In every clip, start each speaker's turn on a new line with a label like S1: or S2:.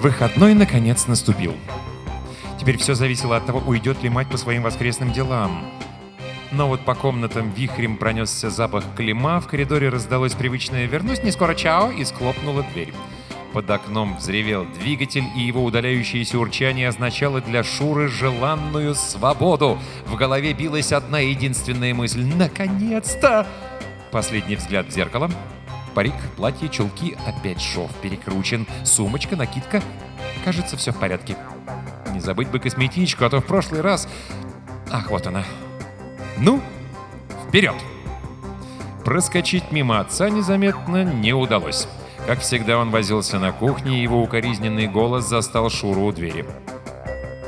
S1: Выходной, наконец, наступил. Теперь все зависело от того, уйдет ли мать по своим воскресным делам. Но вот по комнатам вихрем пронесся запах клима, в коридоре раздалось привычное «вернусь не скоро, чао» и склопнула дверь. Под окном взревел двигатель, и его удаляющееся урчание означало для Шуры желанную свободу. В голове билась одна единственная мысль «Наконец-то!» Последний взгляд в зеркало. Парик, платье, чулки, опять шов перекручен, сумочка, накидка. Кажется, все в порядке. Не забыть бы косметичку, а то в прошлый раз... Ах, вот она. Ну, вперед! Проскочить мимо отца незаметно не удалось. Как всегда, он возился на кухне, и его укоризненный голос застал Шуру у двери.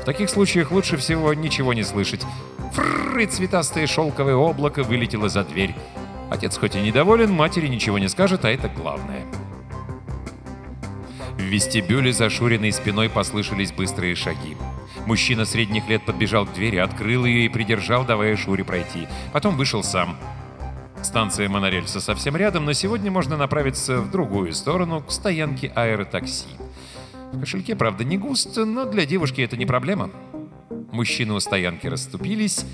S1: В таких случаях лучше всего ничего не слышать. Фрррр, и цветастое шелковое облако вылетело за дверь. Отец хоть и недоволен, матери ничего не скажет, а это главное. В вестибюле за Шуриной спиной послышались быстрые шаги. Мужчина средних лет подбежал к двери, открыл ее и придержал, давая Шуре пройти. Потом вышел сам. Станция монорельса совсем рядом, но сегодня можно направиться в другую сторону, к стоянке аэротакси. В кошельке, правда, не густо, но для девушки это не проблема. Мужчины у стоянки расступились,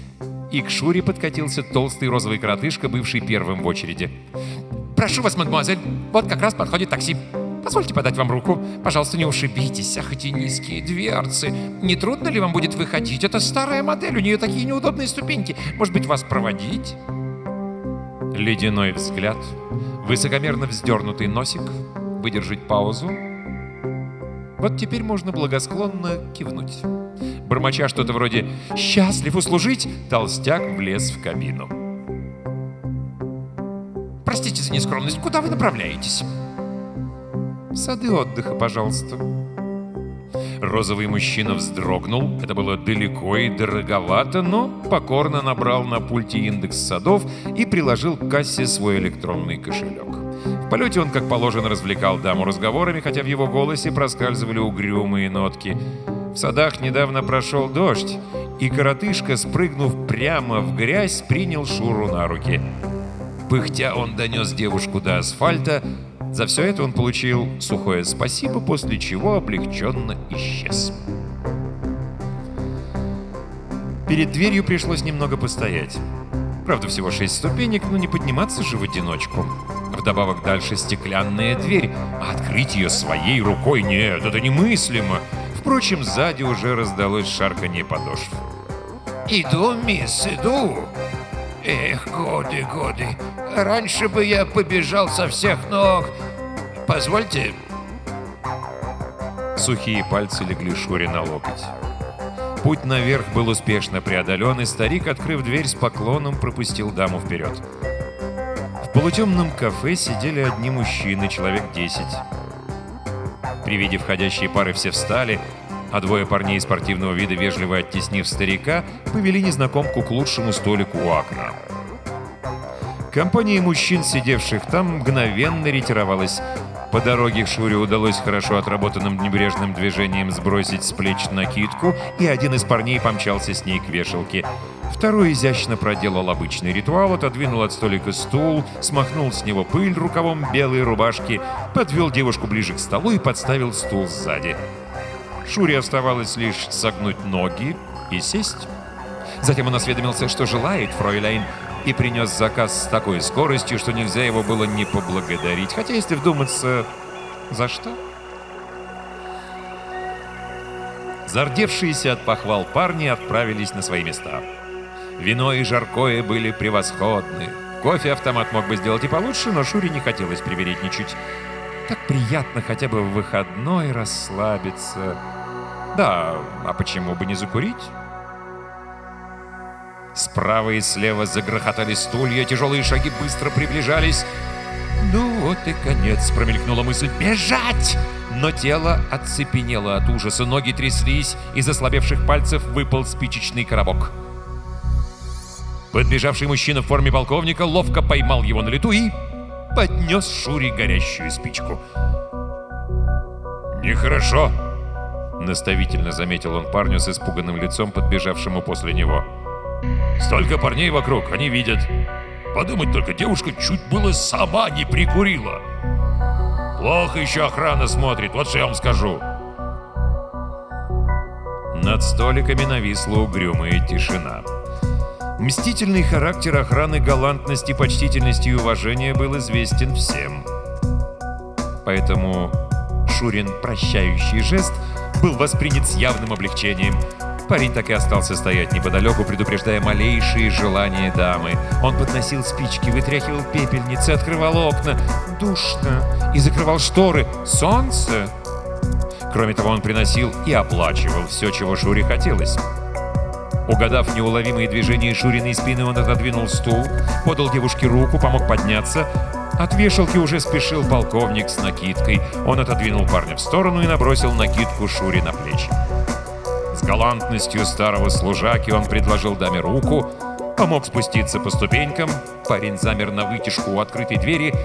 S1: и к Шуре подкатился толстый розовый коротышка, бывший первым в очереди. «Прошу вас, мадемуазель, вот как раз подходит такси. Позвольте подать вам руку. Пожалуйста, не ушибитесь, ах, эти низкие дверцы. Не трудно ли вам будет выходить? Это старая модель, у нее такие неудобные ступеньки. Может быть, вас проводить?» Ледяной взгляд, высокомерно вздернутый носик, выдержать паузу. Вот теперь можно благосклонно кивнуть. Бормоча что-то вроде «Счастлив услужить!» толстяк влез в кабину. «Простите за нескромность, куда вы направляетесь?» «В сады отдыха, пожалуйста». Розовый мужчина вздрогнул. Это было далеко и дороговато, но покорно набрал на пульте индекс садов и приложил к кассе свой электронный кошелек. В полете он, как положено, развлекал даму разговорами, хотя в его голосе проскальзывали угрюмые нотки. В садах недавно прошел дождь, и коротышка, спрыгнув прямо в грязь, принял Шуру на руки. Пыхтя он донес девушку до асфальта, за все это он получил сухое спасибо, после чего облегченно исчез. Перед дверью пришлось немного постоять. Правда, всего шесть ступенек, но не подниматься же в одиночку. Вдобавок дальше стеклянная дверь, а открыть ее своей рукой нет, это немыслимо. Впрочем, сзади уже раздалось шарканье подошв.
S2: «Иду, мисс, иду!» Эх, годы, годы. Раньше бы я побежал со всех ног. Позвольте.
S1: Сухие пальцы легли Шуре на локоть. Путь наверх был успешно преодолен, и старик, открыв дверь с поклоном, пропустил даму вперед. В полутемном кафе сидели одни мужчины, человек десять. При виде входящей пары все встали, а двое парней спортивного вида, вежливо оттеснив старика, повели незнакомку к лучшему столику у окна. Компания мужчин, сидевших там, мгновенно ретировалась. По дороге Шуре удалось хорошо отработанным небрежным движением сбросить с плеч накидку, и один из парней помчался с ней к вешалке. Второй изящно проделал обычный ритуал, отодвинул от столика стул, смахнул с него пыль рукавом белой рубашки, подвел девушку ближе к столу и подставил стул сзади. Шуре оставалось лишь согнуть ноги и сесть. Затем он осведомился, что желает фройляйн, и принес заказ с такой скоростью, что нельзя его было не поблагодарить. Хотя, если вдуматься, за что? Зардевшиеся от похвал парни отправились на свои места. Вино и жаркое были превосходны. Кофе-автомат мог бы сделать и получше, но Шуре не хотелось привередничать. Так приятно хотя бы в выходной расслабиться. Да, а почему бы не закурить? Справа и слева загрохотали стулья, тяжелые шаги быстро приближались. «Ну вот и конец», — промелькнула мысль. «Бежать!» Но тело оцепенело от ужаса, ноги тряслись, из ослабевших пальцев выпал спичечный коробок. Подбежавший мужчина в форме полковника ловко поймал его на лету и поднес Шуре горящую спичку. «Нехорошо», Наставительно заметил он парню с испуганным лицом, подбежавшему после него. «Столько парней вокруг, они видят. Подумать только, девушка чуть было сама не прикурила. Плохо еще охрана смотрит, вот что я вам скажу. Над столиками нависла угрюмая тишина. Мстительный характер охраны галантности, почтительности и уважения был известен всем. Поэтому Шурин прощающий жест был воспринят с явным облегчением. Парень так и остался стоять неподалеку, предупреждая малейшие желания дамы. Он подносил спички, вытряхивал пепельницы, открывал окна. Душно. И закрывал шторы. Солнце. Кроме того, он приносил и оплачивал все, чего Шуре хотелось. Угадав неуловимые движения Шуриной спины, он отодвинул стул, подал девушке руку, помог подняться. От вешалки уже спешил полковник с накидкой. Он отодвинул парня в сторону и набросил накидку Шури на плечи. Галантностью старого служаки он предложил даме руку, помог спуститься по ступенькам, парень замер на вытяжку у открытой двери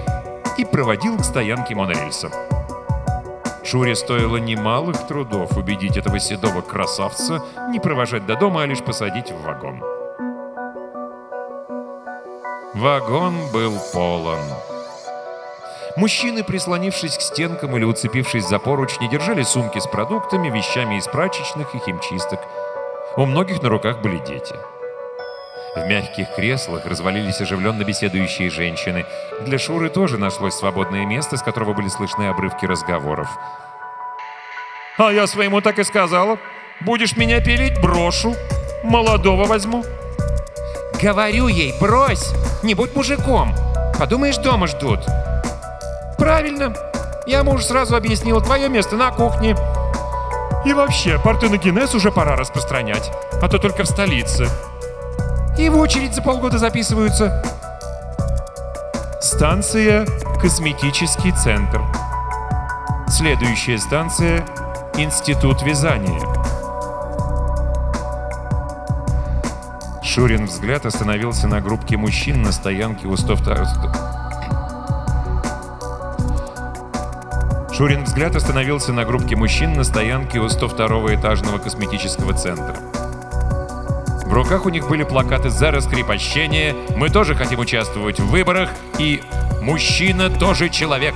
S1: и проводил к стоянке монорельса. Шуре стоило немалых трудов убедить этого седого красавца не провожать до дома, а лишь посадить в вагон. Вагон был полон. Мужчины, прислонившись к стенкам или уцепившись за поручни, держали сумки с продуктами, вещами из прачечных и химчисток. У многих на руках были дети. В мягких креслах развалились оживленно беседующие женщины. Для Шуры тоже нашлось свободное место, с которого были слышны обрывки разговоров. «А я своему так и сказала. Будешь меня пилить, брошу. Молодого возьму».
S2: Говорю ей, брось, не будь мужиком. Подумаешь, дома ждут.
S1: Правильно. Я муж сразу объяснил, твое место на кухне. И вообще, партеногенез уже пора распространять, а то только в столице. И в очередь за полгода записываются. Станция «Косметический центр». Следующая станция «Институт вязания». Шурин взгляд остановился на группке мужчин на стоянке у 102... Шурин взгляд остановился на группке мужчин на стоянке у 102 этажного косметического центра. В руках у них были плакаты за раскрепощение, мы тоже хотим участвовать в выборах и «Мужчина тоже человек».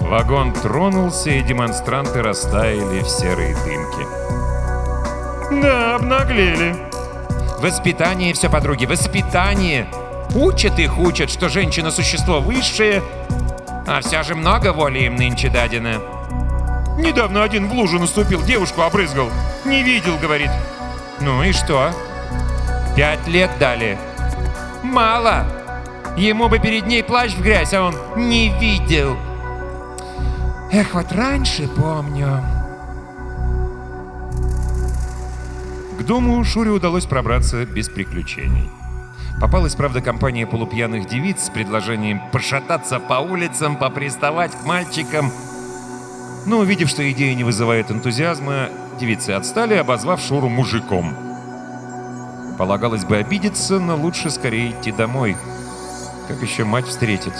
S1: Вагон тронулся, и демонстранты растаяли в серые дымки. «Да, обнаглели»,
S2: Воспитание все, подруги, воспитание. Учат их, учат, что женщина – существо высшее, а все же много воли им нынче дадено.
S1: Недавно один в лужу наступил, девушку обрызгал. Не видел, говорит.
S2: Ну и что? Пять лет дали. Мало. Ему бы перед ней плащ в грязь, а он не видел. Эх, вот раньше помню.
S1: К дому Шуре удалось пробраться без приключений. Попалась, правда, компания полупьяных девиц с предложением пошататься по улицам, поприставать к мальчикам. Но, увидев, что идея не вызывает энтузиазма, девицы отстали, обозвав Шуру мужиком. Полагалось бы обидеться, но лучше скорее идти домой. Как еще мать встретит?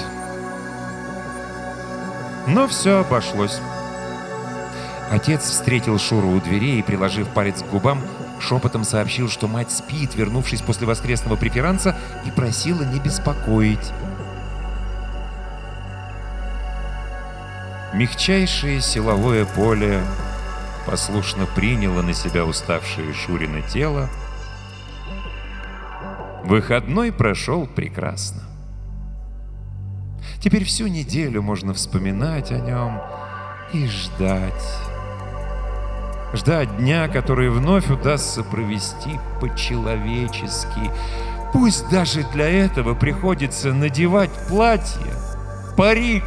S1: Но все обошлось. Отец встретил Шуру у дверей и, приложив палец к губам, шепотом сообщил, что мать спит, вернувшись после воскресного преферанса, и просила не беспокоить. Мягчайшее силовое поле послушно приняло на себя уставшее Шурина тело. Выходной прошел прекрасно. Теперь всю неделю можно вспоминать о нем и ждать. Ждать дня, который вновь удастся провести по-человечески. Пусть даже для этого приходится надевать платье, парик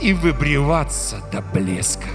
S1: и выбриваться до блеска.